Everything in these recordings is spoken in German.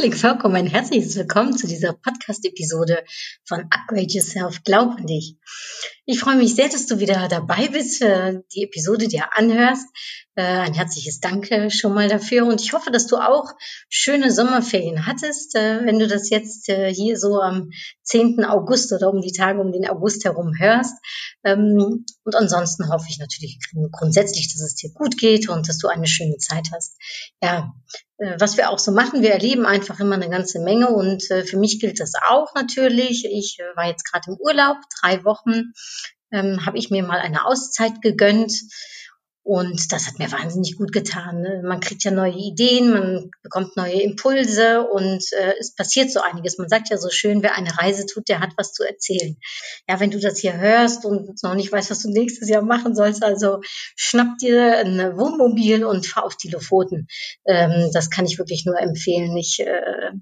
Herzlich willkommen, ein herzliches Willkommen zu dieser Podcast-Episode von Upgrade Yourself, Glaub an dich. Ich freue mich sehr, dass du wieder dabei bist, äh, die Episode dir anhörst. Äh, ein herzliches Danke schon mal dafür und ich hoffe, dass du auch schöne Sommerferien hattest, äh, wenn du das jetzt hier so am 10. August oder um die Tage um den August herum hörst. Ähm, und ansonsten hoffe ich natürlich grundsätzlich, dass es dir gut geht und dass du eine schöne Zeit hast. Ja, äh, was wir auch so machen. Wir erleben einfach immer eine ganze Menge und äh, für mich gilt das auch natürlich. Ich äh, war jetzt gerade im Urlaub, drei Wochen, ähm, habe ich mir mal eine Auszeit gegönnt und das hat mir wahnsinnig gut getan. Ne? Man kriegt ja neue Ideen, man bekommt neue Impulse und äh, es passiert so einiges. Man sagt ja so schön, wer eine Reise tut, der hat was zu erzählen. Ja, wenn du das hier hörst und noch nicht weißt, was du nächstes Jahr machen sollst, also schnapp dir ein Wohnmobil und fahr auf die Lofoten. Ähm, das kann ich wirklich nur empfehlen. Ich, äh,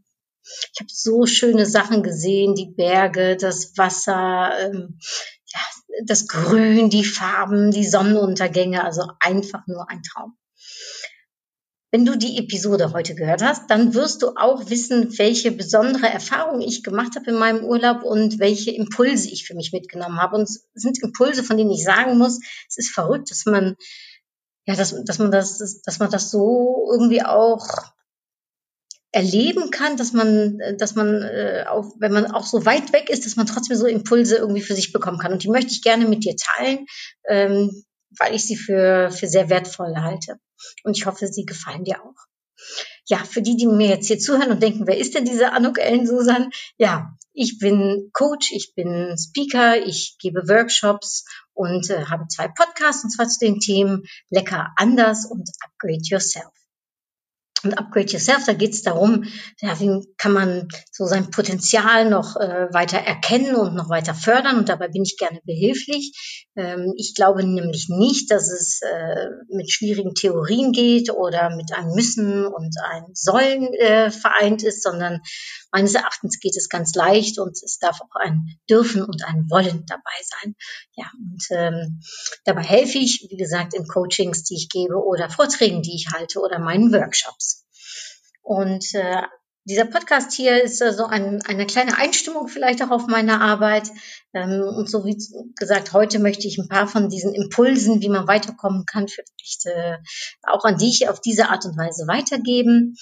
ich habe so schöne Sachen gesehen, die Berge, das Wasser, ähm, das Grün, die Farben, die Sonnenuntergänge, also einfach nur ein Traum. Wenn du die Episode heute gehört hast, dann wirst du auch wissen, welche besondere Erfahrungen ich gemacht habe in meinem Urlaub und welche Impulse ich für mich mitgenommen habe. Und es sind Impulse, von denen ich sagen muss, es ist verrückt, dass man, ja, dass, dass man das, dass man das so irgendwie auch erleben kann, dass man, äh, dass man äh, auch, wenn man auch so weit weg ist, dass man trotzdem so Impulse irgendwie für sich bekommen kann. Und die möchte ich gerne mit dir teilen, ähm, weil ich sie für, für sehr wertvoll halte. Und ich hoffe, sie gefallen dir auch. Ja, für die, die mir jetzt hier zuhören und denken, wer ist denn diese Anuk Ellen Susan? Ja, ich bin Coach, ich bin Speaker, ich gebe Workshops und äh, habe zwei Podcasts, und zwar zu den Themen Lecker anders und Upgrade Yourself und Upgrade Yourself, da geht es darum, ja, wie kann man so sein Potenzial noch äh, weiter erkennen und noch weiter fördern und dabei bin ich gerne behilflich. Ähm, ich glaube nämlich nicht, dass es äh, mit schwierigen Theorien geht oder mit einem Müssen und einem Sollen äh, vereint ist, sondern meines Erachtens geht es ganz leicht und es darf auch ein Dürfen und ein Wollen dabei sein. Ja, und ähm, dabei helfe ich, wie gesagt, in Coachings, die ich gebe oder Vorträgen, die ich halte oder meinen Workshops. Und äh, dieser Podcast hier ist so ein, eine kleine Einstimmung vielleicht auch auf meine Arbeit. Ähm, und so wie gesagt, heute möchte ich ein paar von diesen Impulsen, wie man weiterkommen kann, vielleicht äh, auch an dich auf diese Art und Weise weitergeben.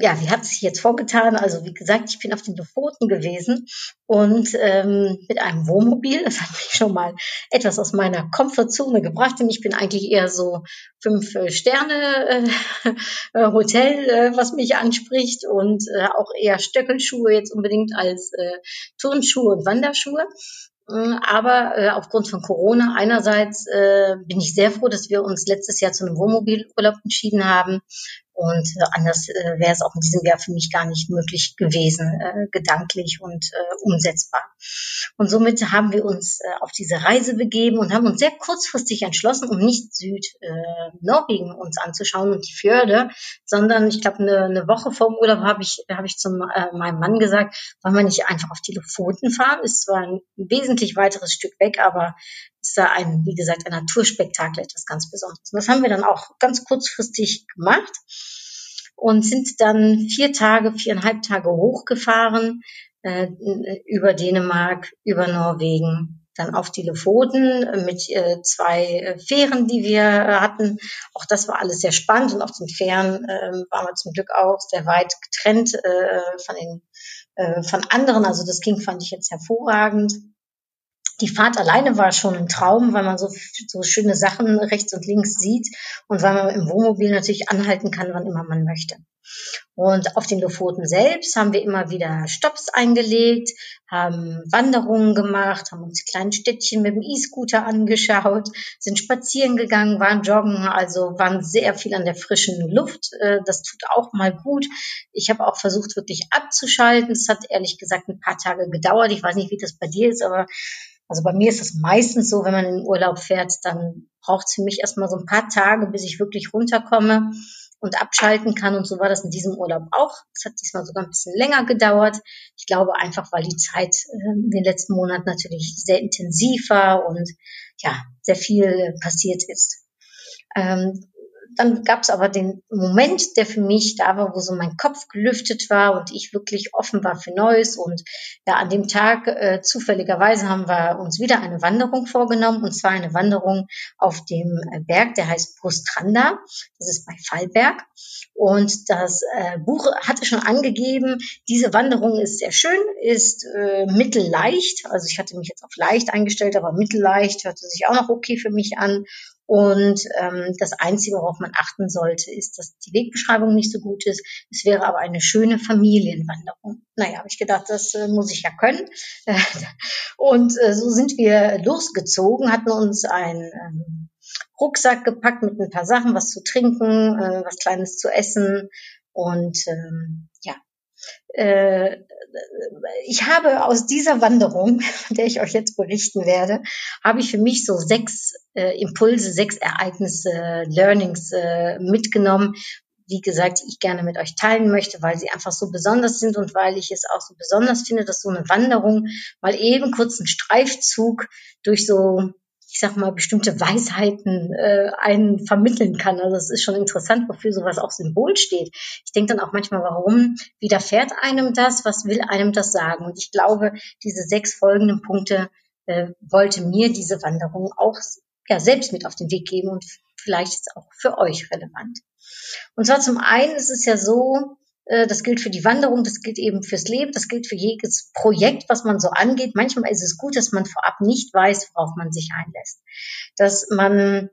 Ja, wie hat es sich jetzt vorgetan? Also wie gesagt, ich bin auf den Lofoten gewesen und ähm, mit einem Wohnmobil. Das hat mich schon mal etwas aus meiner Komfortzone gebracht, denn ich bin eigentlich eher so fünf äh, Sterne äh, äh, Hotel, äh, was mich anspricht und äh, auch eher Stöckelschuhe jetzt unbedingt als äh, Turnschuhe und Wanderschuhe. Mm, aber äh, aufgrund von Corona einerseits äh, bin ich sehr froh, dass wir uns letztes Jahr zu einem Wohnmobilurlaub entschieden haben. Und äh, anders äh, wäre es auch in diesem Jahr für mich gar nicht möglich gewesen, äh, gedanklich und äh, umsetzbar. Und somit haben wir uns äh, auf diese Reise begeben und haben uns sehr kurzfristig entschlossen, um nicht Süd-Norwegen äh, uns anzuschauen und die Fjorde, sondern ich glaube, eine, eine Woche vor dem Urlaub habe ich, hab ich zu äh, meinem Mann gesagt, wollen wir nicht einfach auf die Lofoten fahren? Ist zwar ein wesentlich weiteres Stück weg, aber ist da ein, wie gesagt, ein Naturspektakel etwas ganz Besonderes. Und das haben wir dann auch ganz kurzfristig gemacht und sind dann vier Tage, viereinhalb Tage hochgefahren äh, über Dänemark, über Norwegen, dann auf die Lofoten mit äh, zwei äh, Fähren, die wir äh, hatten. Auch das war alles sehr spannend und auf den Fähren äh, waren wir zum Glück auch sehr weit getrennt äh, von den äh, von anderen. Also das ging fand ich jetzt hervorragend. Die Fahrt alleine war schon ein Traum, weil man so, so schöne Sachen rechts und links sieht und weil man im Wohnmobil natürlich anhalten kann, wann immer man möchte. Und auf den Lofoten selbst haben wir immer wieder Stops eingelegt, haben Wanderungen gemacht, haben uns die kleinen Städtchen mit dem E-Scooter angeschaut, sind spazieren gegangen, waren joggen, also waren sehr viel an der frischen Luft. Äh, das tut auch mal gut. Ich habe auch versucht, wirklich abzuschalten. Es hat ehrlich gesagt ein paar Tage gedauert. Ich weiß nicht, wie das bei dir ist, aber also bei mir ist es meistens so, wenn man in den Urlaub fährt, dann braucht es für mich erstmal so ein paar Tage, bis ich wirklich runterkomme und abschalten kann. Und so war das in diesem Urlaub auch. Es hat diesmal sogar ein bisschen länger gedauert. Ich glaube einfach, weil die Zeit äh, in den letzten Monaten natürlich sehr intensiv war und ja, sehr viel passiert ist. Ähm, dann gab es aber den Moment, der für mich da war, wo so mein Kopf gelüftet war und ich wirklich offen war für Neues. Und ja, an dem Tag äh, zufälligerweise haben wir uns wieder eine Wanderung vorgenommen und zwar eine Wanderung auf dem äh, Berg, der heißt Postranda. Das ist bei Fallberg. Und das äh, Buch hatte schon angegeben, diese Wanderung ist sehr schön, ist äh, mittelleicht. Also ich hatte mich jetzt auf leicht eingestellt, aber mittelleicht hörte sich auch noch okay für mich an. Und ähm, das Einzige, worauf man achten sollte, ist, dass die Wegbeschreibung nicht so gut ist. Es wäre aber eine schöne Familienwanderung. Naja, habe ich gedacht, das äh, muss ich ja können. und äh, so sind wir losgezogen, hatten uns ein ähm, Rucksack gepackt mit ein paar Sachen, was zu trinken, äh, was Kleines zu essen. Und ähm, ja, ich habe aus dieser Wanderung, von der ich euch jetzt berichten werde, habe ich für mich so sechs äh, Impulse, sechs Ereignisse, Learnings äh, mitgenommen, wie gesagt, ich gerne mit euch teilen möchte, weil sie einfach so besonders sind und weil ich es auch so besonders finde, dass so eine Wanderung mal eben kurz einen Streifzug durch so ich sag mal, bestimmte Weisheiten äh, einen vermitteln kann. Also es ist schon interessant, wofür sowas auch Symbol steht. Ich denke dann auch manchmal, warum widerfährt einem das? Was will einem das sagen? Und ich glaube, diese sechs folgenden Punkte äh, wollte mir diese Wanderung auch ja, selbst mit auf den Weg geben und vielleicht ist auch für euch relevant. Und zwar zum einen ist es ja so, das gilt für die Wanderung, das gilt eben fürs Leben, das gilt für jedes Projekt, was man so angeht. Manchmal ist es gut, dass man vorab nicht weiß, worauf man sich einlässt. Dass man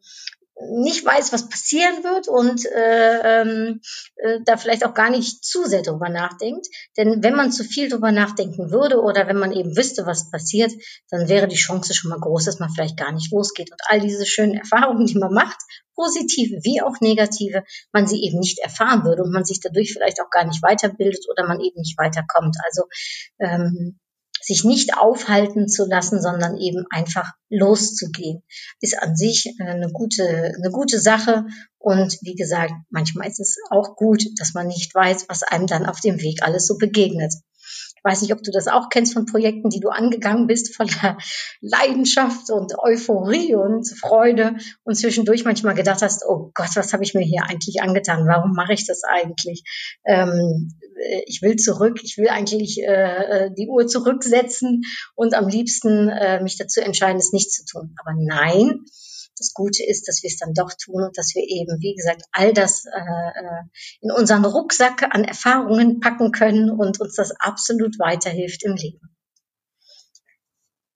nicht weiß, was passieren wird und äh, ähm, äh, da vielleicht auch gar nicht zu sehr drüber nachdenkt. Denn wenn man zu viel drüber nachdenken würde oder wenn man eben wüsste, was passiert, dann wäre die Chance schon mal groß, dass man vielleicht gar nicht losgeht. Und all diese schönen Erfahrungen, die man macht, positive wie auch negative, man sie eben nicht erfahren würde und man sich dadurch vielleicht auch gar nicht weiterbildet oder man eben nicht weiterkommt. Also ähm, sich nicht aufhalten zu lassen, sondern eben einfach loszugehen, ist an sich äh, eine gute, eine gute Sache. Und wie gesagt, manchmal ist es auch gut, dass man nicht weiß, was einem dann auf dem Weg alles so begegnet. Weiß nicht, ob du das auch kennst von Projekten, die du angegangen bist, voller Leidenschaft und Euphorie und Freude und zwischendurch manchmal gedacht hast, oh Gott, was habe ich mir hier eigentlich angetan? Warum mache ich das eigentlich? Ähm, ich will zurück, ich will eigentlich äh, äh, die Uhr zurücksetzen und am liebsten äh, mich dazu entscheiden, es nicht zu tun. Aber nein, das Gute ist, dass wir es dann doch tun und dass wir eben, wie gesagt, all das äh, äh, in unseren Rucksack an Erfahrungen packen können und uns das absolut weiterhilft im Leben.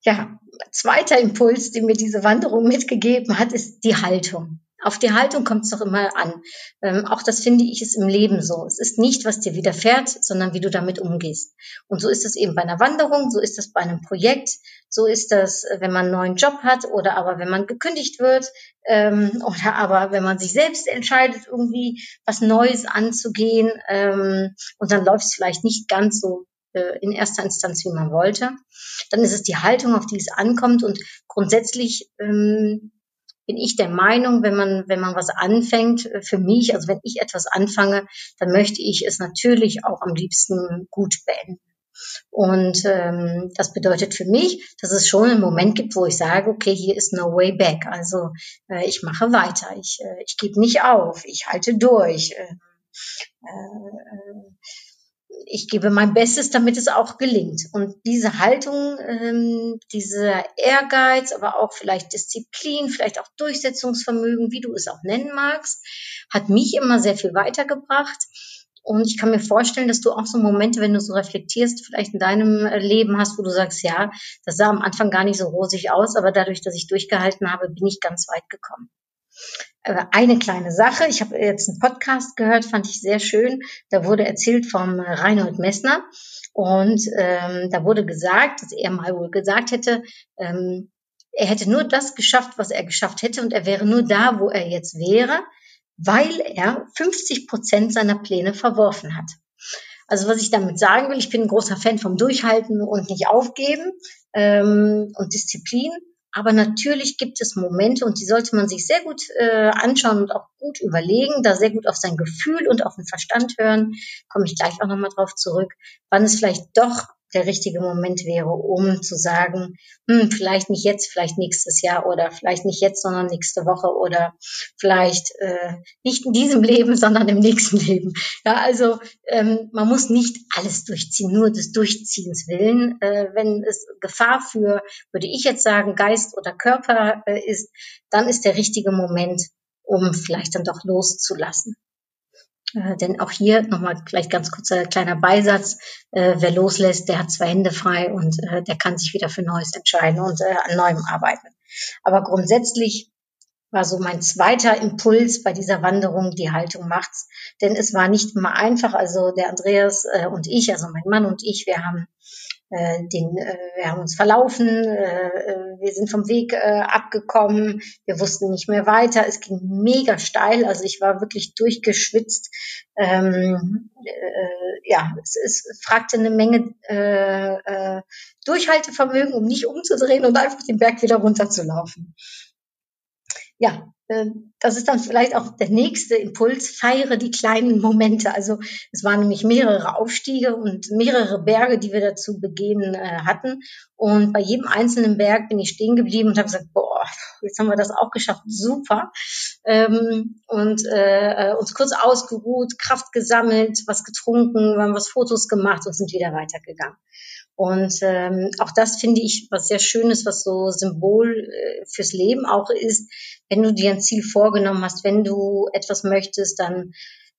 Ja, zweiter Impuls, den mir diese Wanderung mitgegeben hat, ist die Haltung. Auf die Haltung kommt es doch immer an. Ähm, auch das finde ich ist im Leben so. Es ist nicht, was dir widerfährt, sondern wie du damit umgehst. Und so ist es eben bei einer Wanderung, so ist es bei einem Projekt, so ist das, äh, wenn man einen neuen Job hat oder aber wenn man gekündigt wird ähm, oder aber wenn man sich selbst entscheidet, irgendwie was Neues anzugehen ähm, und dann läuft es vielleicht nicht ganz so äh, in erster Instanz, wie man wollte. Dann ist es die Haltung, auf die es ankommt und grundsätzlich ähm, bin ich der Meinung, wenn man, wenn man was anfängt, äh, für mich, also wenn ich etwas anfange, dann möchte ich es natürlich auch am liebsten gut beenden. Und ähm, das bedeutet für mich, dass es schon einen Moment gibt, wo ich sage, okay, hier ist no way back. Also äh, ich mache weiter, ich, äh, ich gebe nicht auf, ich halte durch. Äh, äh, ich gebe mein Bestes, damit es auch gelingt. Und diese Haltung, ähm, dieser Ehrgeiz, aber auch vielleicht Disziplin, vielleicht auch Durchsetzungsvermögen, wie du es auch nennen magst, hat mich immer sehr viel weitergebracht. Und ich kann mir vorstellen, dass du auch so Momente, wenn du so reflektierst, vielleicht in deinem äh, Leben hast, wo du sagst, ja, das sah am Anfang gar nicht so rosig aus, aber dadurch, dass ich durchgehalten habe, bin ich ganz weit gekommen. Äh, eine kleine Sache, ich habe jetzt einen Podcast gehört, fand ich sehr schön. Da wurde erzählt vom Reinhold Messner und ähm, da wurde gesagt, dass er mal wohl gesagt hätte, ähm, er hätte nur das geschafft, was er geschafft hätte und er wäre nur da, wo er jetzt wäre, weil er 50 Prozent seiner Pläne verworfen hat. Also was ich damit sagen will, ich bin ein großer Fan vom Durchhalten und nicht aufgeben ähm, und Disziplin. Aber natürlich gibt es Momente und die sollte man sich sehr gut äh, anschauen und auch gut überlegen, da sehr gut auf sein Gefühl und auf den Verstand hören. Komme ich gleich auch nochmal drauf zurück, wann es vielleicht doch der richtige Moment wäre, um zu sagen, hm, vielleicht nicht jetzt, vielleicht nächstes Jahr oder vielleicht nicht jetzt, sondern nächste Woche oder vielleicht äh, nicht in diesem Leben, sondern im nächsten Leben. Ja, also ähm, man muss nicht alles durchziehen, nur des Durchziehens willen. Äh, wenn es Gefahr für, würde ich jetzt sagen, Geist oder Körper äh, ist, dann ist der richtige Moment, um vielleicht dann doch loszulassen. Äh, denn auch hier nochmal vielleicht ganz kurzer kleiner Beisatz. Äh, wer loslässt, der hat zwei Hände frei und äh, der kann sich wieder für Neues entscheiden und äh, an Neuem arbeiten. Aber grundsätzlich war so mein zweiter Impuls bei dieser Wanderung, die Haltung macht's. Denn es war nicht immer einfach. Also der Andreas äh, und ich, also mein Mann und ich, wir haben äh, äh, wir haben uns verlaufen, äh, äh, wir sind vom Weg äh, abgekommen, wir wussten nicht mehr weiter, es ging mega steil, also ich war wirklich durchgeschwitzt. Ähm, äh, ja, es, es fragte eine Menge äh, äh, Durchhaltevermögen, um nicht umzudrehen und einfach den Berg wieder runterzulaufen. Ja, das ist dann vielleicht auch der nächste Impuls, feiere die kleinen Momente. Also es waren nämlich mehrere Aufstiege und mehrere Berge, die wir dazu begehen äh, hatten. Und bei jedem einzelnen Berg bin ich stehen geblieben und habe gesagt, boah, jetzt haben wir das auch geschafft, super. Ähm, und äh, uns kurz ausgeruht, Kraft gesammelt, was getrunken, wir haben was Fotos gemacht und sind wieder weitergegangen. Und ähm, auch das finde ich was sehr Schönes, was so Symbol äh, fürs Leben auch ist. Wenn du dir ein Ziel vorgenommen hast, wenn du etwas möchtest, dann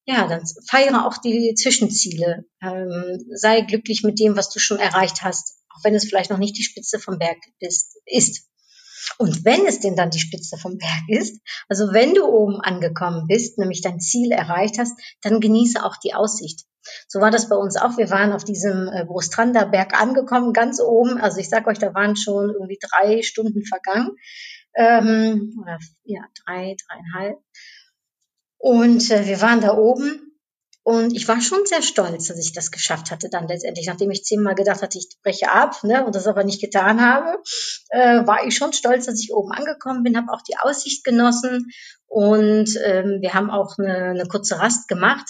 ja, dann feiere auch die Zwischenziele. Ähm, sei glücklich mit dem, was du schon erreicht hast, auch wenn es vielleicht noch nicht die Spitze vom Berg ist. ist. Und wenn es denn dann die Spitze vom Berg ist, also wenn du oben angekommen bist, nämlich dein Ziel erreicht hast, dann genieße auch die Aussicht. So war das bei uns auch. Wir waren auf diesem äh, Großtrander Berg angekommen, ganz oben. Also ich sag euch, da waren schon irgendwie drei Stunden vergangen. Ähm, oder ja, drei, dreieinhalb. Und äh, wir waren da oben und ich war schon sehr stolz, dass ich das geschafft hatte dann letztendlich. Nachdem ich zehnmal gedacht hatte, ich breche ab ne, und das aber nicht getan habe, äh, war ich schon stolz, dass ich oben angekommen bin, habe auch die Aussicht genossen und ähm, wir haben auch eine, eine kurze Rast gemacht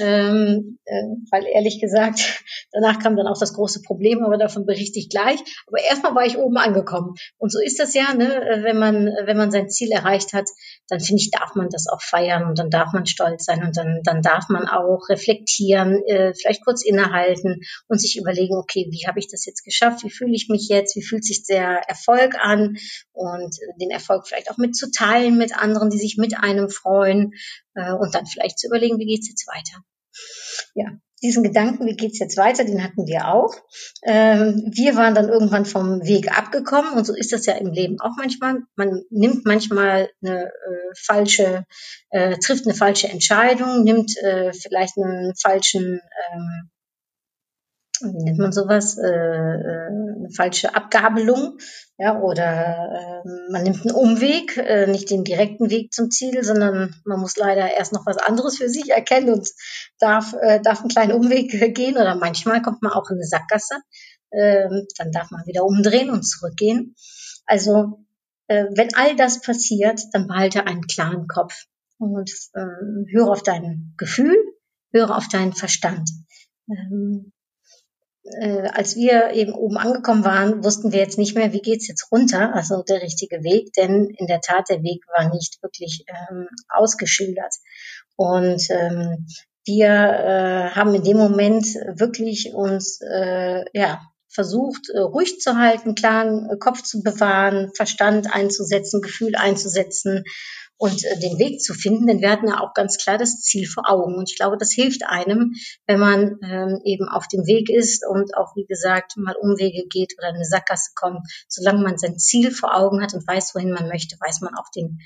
ähm, äh, weil ehrlich gesagt, danach kam dann auch das große Problem, aber davon berichte ich gleich. Aber erstmal war ich oben angekommen. Und so ist das ja, ne? wenn man, wenn man sein Ziel erreicht hat, dann finde ich, darf man das auch feiern und dann darf man stolz sein und dann, dann darf man auch reflektieren, äh, vielleicht kurz innehalten und sich überlegen, okay, wie habe ich das jetzt geschafft? Wie fühle ich mich jetzt? Wie fühlt sich der Erfolg an? Und den Erfolg vielleicht auch mitzuteilen mit anderen, die sich mit einem freuen äh, und dann vielleicht zu überlegen, wie geht's jetzt weiter. Ja, diesen Gedanken, wie geht's jetzt weiter, den hatten wir auch. Ähm, wir waren dann irgendwann vom Weg abgekommen und so ist das ja im Leben auch manchmal. Man nimmt manchmal eine äh, falsche, äh, trifft eine falsche Entscheidung, nimmt äh, vielleicht einen falschen ähm, nennt man sowas, äh, äh, eine falsche Abgabelung, ja, oder äh, man nimmt einen Umweg, äh, nicht den direkten Weg zum Ziel, sondern man muss leider erst noch was anderes für sich erkennen und darf, äh, darf einen kleinen Umweg gehen oder manchmal kommt man auch in eine Sackgasse, äh, dann darf man wieder umdrehen und zurückgehen. Also äh, wenn all das passiert, dann behalte einen klaren Kopf und äh, höre auf dein Gefühl, höre auf deinen Verstand. Ähm, äh, als wir eben oben angekommen waren, wussten wir jetzt nicht mehr, wie geht's jetzt runter, also der richtige Weg, denn in der Tat der Weg war nicht wirklich ähm, ausgeschildert. Und ähm, wir äh, haben in dem Moment wirklich uns äh, ja versucht, äh, ruhig zu halten, klaren Kopf zu bewahren, Verstand einzusetzen, Gefühl einzusetzen und äh, den Weg zu finden, denn wir hatten ja auch ganz klar das Ziel vor Augen. Und ich glaube, das hilft einem, wenn man ähm, eben auf dem Weg ist und auch, wie gesagt, mal Umwege geht oder eine Sackgasse kommt. Solange man sein Ziel vor Augen hat und weiß, wohin man möchte, weiß man auch den,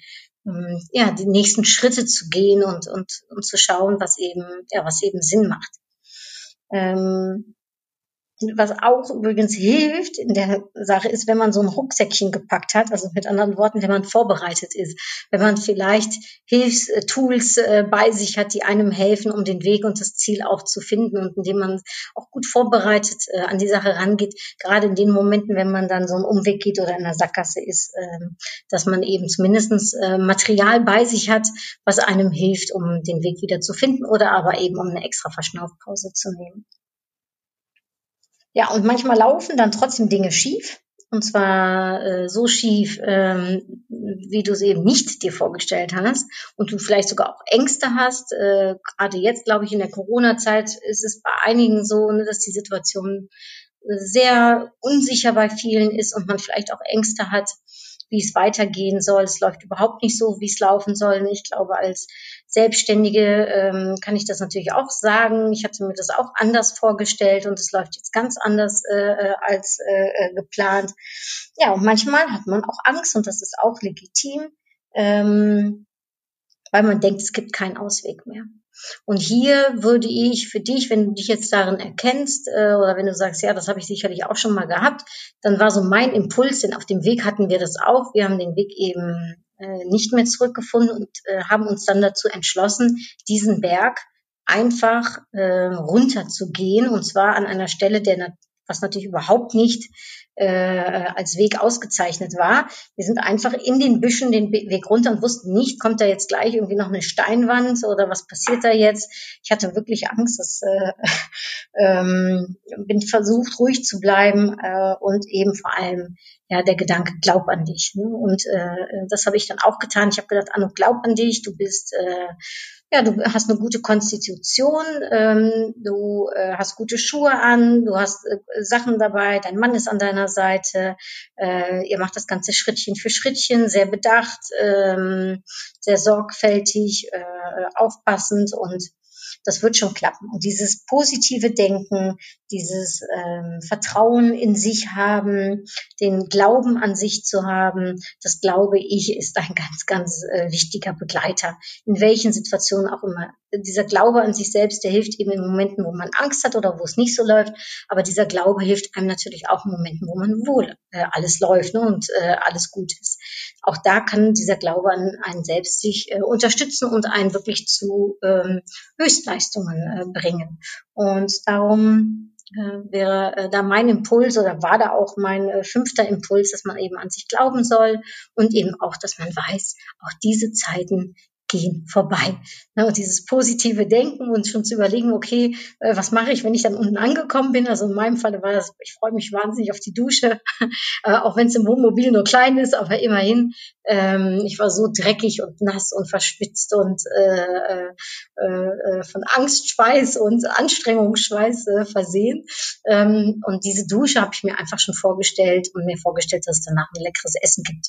ähm, ja, die nächsten Schritte zu gehen und, und, und zu schauen, was eben, ja, was eben Sinn macht. Ähm, was auch übrigens hilft in der Sache ist, wenn man so ein Rucksäckchen gepackt hat, also mit anderen Worten, wenn man vorbereitet ist, wenn man vielleicht Hilfstools äh, bei sich hat, die einem helfen, um den Weg und das Ziel auch zu finden und indem man auch gut vorbereitet äh, an die Sache rangeht, gerade in den Momenten, wenn man dann so einen Umweg geht oder in der Sackgasse ist, ähm, dass man eben zumindestens äh, Material bei sich hat, was einem hilft, um den Weg wieder zu finden oder aber eben um eine extra Verschnaufpause zu nehmen. Ja, und manchmal laufen dann trotzdem Dinge schief. Und zwar äh, so schief, ähm, wie du es eben nicht dir vorgestellt hast. Und du vielleicht sogar auch Ängste hast. Äh, Gerade jetzt, glaube ich, in der Corona-Zeit ist es bei einigen so, ne, dass die Situation sehr unsicher bei vielen ist und man vielleicht auch Ängste hat, wie es weitergehen soll. Es läuft überhaupt nicht so, wie es laufen soll. Ich glaube, als Selbstständige ähm, kann ich das natürlich auch sagen. Ich hatte mir das auch anders vorgestellt und es läuft jetzt ganz anders äh, äh als äh, äh, geplant. Ja, und manchmal hat man auch Angst und das ist auch legitim, ähm, weil man denkt, es gibt keinen Ausweg mehr. Und hier würde ich für dich, wenn du dich jetzt darin erkennst äh, oder wenn du sagst, ja, das habe ich sicherlich auch schon mal gehabt, dann war so mein Impuls, denn auf dem Weg hatten wir das auch. Wir haben den Weg eben äh, nicht mehr zurückgefunden und äh, haben uns dann dazu entschlossen, diesen Berg einfach äh, runterzugehen und zwar an einer Stelle, der was natürlich überhaupt nicht äh, als Weg ausgezeichnet war. Wir sind einfach in den Büschen den Weg runter und wussten nicht, kommt da jetzt gleich irgendwie noch eine Steinwand oder was passiert da jetzt? Ich hatte wirklich Angst, dass, äh, ähm, bin versucht, ruhig zu bleiben äh, und eben vor allem ja der Gedanke, glaub an dich. Ne? Und äh, das habe ich dann auch getan. Ich habe gedacht, Anno, glaub an dich, du bist äh, ja, du hast eine gute Konstitution, ähm, du äh, hast gute Schuhe an, du hast äh, Sachen dabei, dein Mann ist an deiner Seite, äh, ihr macht das Ganze Schrittchen für Schrittchen, sehr bedacht, ähm, sehr sorgfältig, äh, aufpassend und das wird schon klappen. Und dieses positive Denken, dieses ähm, Vertrauen in sich haben, den Glauben an sich zu haben, das glaube ich, ist ein ganz, ganz äh, wichtiger Begleiter. In welchen Situationen auch immer. Dieser Glaube an sich selbst, der hilft eben in Momenten, wo man Angst hat oder wo es nicht so läuft. Aber dieser Glaube hilft einem natürlich auch in Momenten, wo man wohl äh, alles läuft ne, und äh, alles gut ist. Auch da kann dieser Glaube an einen selbst sich äh, unterstützen und einen wirklich zu ähm, Höchstleistungen äh, bringen. Und darum äh, wäre äh, da mein Impuls oder war da auch mein äh, fünfter Impuls, dass man eben an sich glauben soll und eben auch, dass man weiß, auch diese Zeiten gehen vorbei. Ne, und dieses positive Denken und schon zu überlegen, okay, äh, was mache ich, wenn ich dann unten angekommen bin? Also in meinem Fall war das, ich freue mich wahnsinnig auf die Dusche, äh, auch wenn es im Wohnmobil nur klein ist, aber immerhin, ähm, ich war so dreckig und nass und verschwitzt und äh, von Angstschweiß und Anstrengungsschweiß versehen. Ähm, und diese Dusche habe ich mir einfach schon vorgestellt und mir vorgestellt, dass es danach ein leckeres Essen gibt,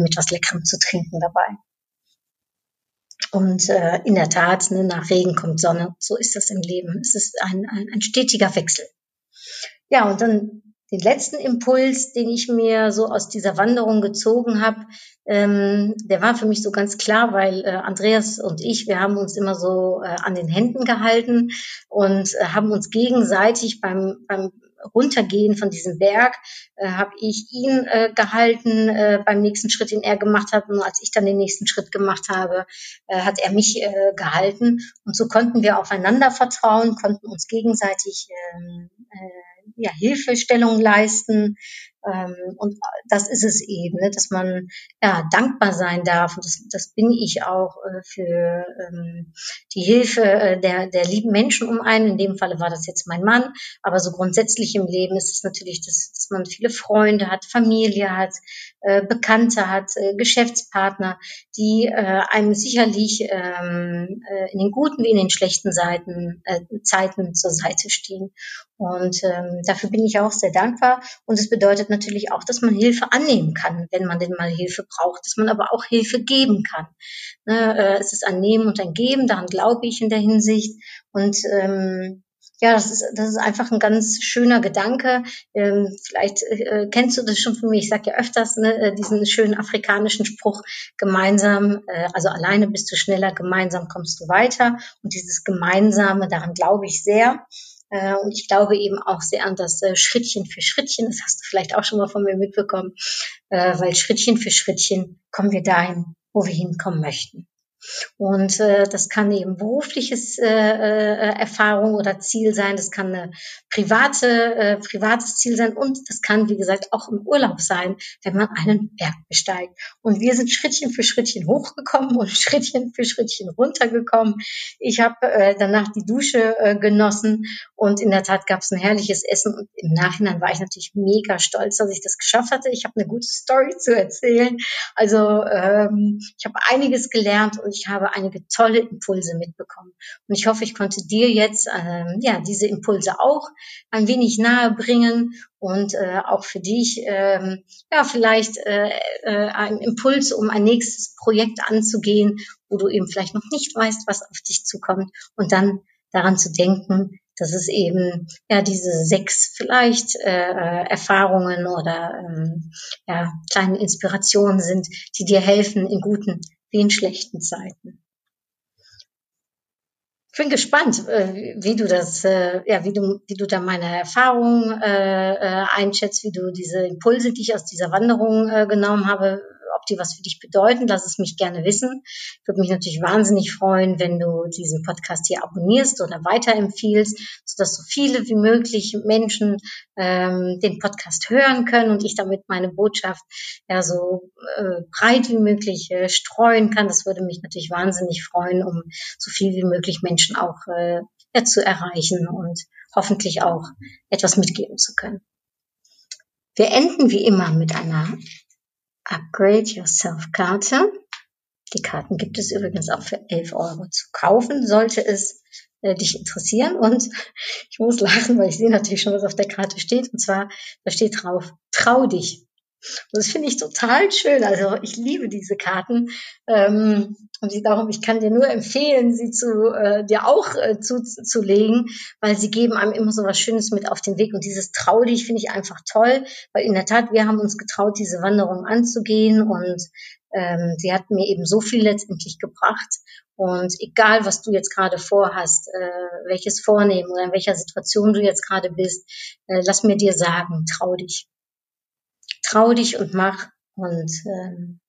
mit was Leckerem zu trinken dabei. Und äh, in der Tat, ne, nach Regen kommt Sonne. So ist das im Leben. Es ist ein, ein, ein stetiger Wechsel. Ja, und dann den letzten Impuls, den ich mir so aus dieser Wanderung gezogen habe, ähm, der war für mich so ganz klar, weil äh, Andreas und ich, wir haben uns immer so äh, an den Händen gehalten und äh, haben uns gegenseitig beim, beim Runtergehen von diesem Berg äh, habe ich ihn äh, gehalten äh, beim nächsten Schritt, den er gemacht hat. Und als ich dann den nächsten Schritt gemacht habe, äh, hat er mich äh, gehalten. Und so konnten wir aufeinander vertrauen, konnten uns gegenseitig äh, äh, ja, Hilfestellung leisten, und das ist es eben, ne, dass man ja dankbar sein darf. Und das, das bin ich auch äh, für ähm, die Hilfe äh, der, der lieben Menschen um einen. In dem Falle war das jetzt mein Mann. Aber so grundsätzlich im Leben ist es natürlich, dass, dass man viele Freunde hat, Familie hat, äh, Bekannte hat, äh, Geschäftspartner, die äh, einem sicherlich ähm, äh, in den guten wie in den schlechten Seiten, äh, Zeiten zur Seite stehen. Und ähm, dafür bin ich auch sehr dankbar. Und es bedeutet bedeutet natürlich auch, dass man Hilfe annehmen kann, wenn man denn mal Hilfe braucht, dass man aber auch Hilfe geben kann. Ne, äh, es ist ein Nehmen und ein Geben, daran glaube ich in der Hinsicht. Und ähm, ja, das ist, das ist einfach ein ganz schöner Gedanke. Ähm, vielleicht äh, kennst du das schon von mir. Ich sage ja öfters ne, äh, diesen schönen afrikanischen Spruch, gemeinsam, äh, also alleine bist du schneller, gemeinsam kommst du weiter. Und dieses Gemeinsame, daran glaube ich sehr. Äh, und ich glaube eben auch sehr an das äh, Schrittchen für Schrittchen. Das hast du vielleicht auch schon mal von mir mitbekommen, äh, weil Schrittchen für Schrittchen kommen wir dahin, wo wir hinkommen möchten. Und äh, das kann eben berufliches äh, äh, Erfahrung oder Ziel sein, das kann eine private, äh, privates Ziel sein und das kann, wie gesagt, auch im Urlaub sein, wenn man einen Berg besteigt. Und wir sind Schrittchen für Schrittchen hochgekommen und Schrittchen für Schrittchen runtergekommen. Ich habe äh, danach die Dusche äh, genossen und in der Tat gab es ein herrliches Essen und im Nachhinein war ich natürlich mega stolz, dass ich das geschafft hatte. Ich habe eine gute Story zu erzählen. Also ähm, ich habe einiges gelernt und ich habe einige tolle Impulse mitbekommen. Und ich hoffe, ich konnte dir jetzt ähm, ja diese Impulse auch ein wenig nahe bringen und äh, auch für dich ähm, ja vielleicht äh, äh, ein Impuls, um ein nächstes Projekt anzugehen, wo du eben vielleicht noch nicht weißt, was auf dich zukommt und dann daran zu denken, dass es eben ja diese sechs vielleicht äh, äh Erfahrungen oder ähm, ja, kleine Inspirationen sind, die dir helfen in guten wie in schlechten Zeiten. Ich bin gespannt, äh, wie du das, äh, ja, wie du, wie du da meine Erfahrungen äh, einschätzt, wie du diese Impulse, die ich aus dieser Wanderung genommen habe, ob die was für dich bedeuten, lass es mich gerne wissen. Ich würde mich natürlich wahnsinnig freuen, wenn du diesen Podcast hier abonnierst oder weiterempfiehlst, sodass so viele wie möglich Menschen ähm, den Podcast hören können und ich damit meine Botschaft ja so äh, breit wie möglich äh, streuen kann. Das würde mich natürlich wahnsinnig freuen, um so viel wie möglich Menschen auch äh, ja, zu erreichen und hoffentlich auch etwas mitgeben zu können. Wir enden wie immer mit einer Upgrade Yourself Karte. Die Karten gibt es übrigens auch für 11 Euro zu kaufen, sollte es äh, dich interessieren. Und ich muss lachen, weil ich sehe natürlich schon, was auf der Karte steht. Und zwar, da steht drauf, trau dich. Und das finde ich total schön. Also ich liebe diese Karten. Ähm, und darum, ich kann dir nur empfehlen, sie zu äh, dir auch äh, zuzulegen, weil sie geben einem immer so was Schönes mit auf den Weg. Und dieses Trau dich finde ich einfach toll, weil in der Tat, wir haben uns getraut, diese Wanderung anzugehen und ähm, sie hat mir eben so viel letztendlich gebracht. Und egal, was du jetzt gerade vorhast, äh, welches Vornehmen oder in welcher Situation du jetzt gerade bist, äh, lass mir dir sagen, trau dich trau dich und mach. Und ähm,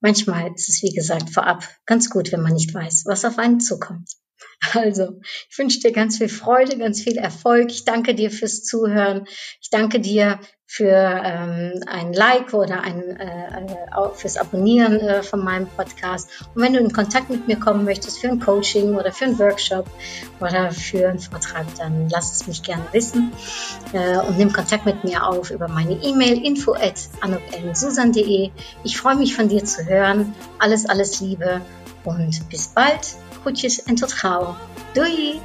manchmal ist es, wie gesagt, vorab ganz gut, wenn man nicht weiß, was auf einen zukommt. Also, ich wünsche dir ganz viel Freude, ganz viel Erfolg. Ich danke dir fürs Zuhören. Ich danke dir für ähm, ein Like oder ein, äh, fürs Abonnieren äh, von meinem Podcast. Und wenn du in Kontakt mit mir kommen möchtest für ein Coaching oder für einen Workshop oder für einen Vortrag, dann lass es mich gerne wissen äh, und nimm Kontakt mit mir auf über meine E-Mail info at Ich freue mich von dir zu hören. Alles, alles Liebe und bis bald. Groetjes en tot gauw. Doei!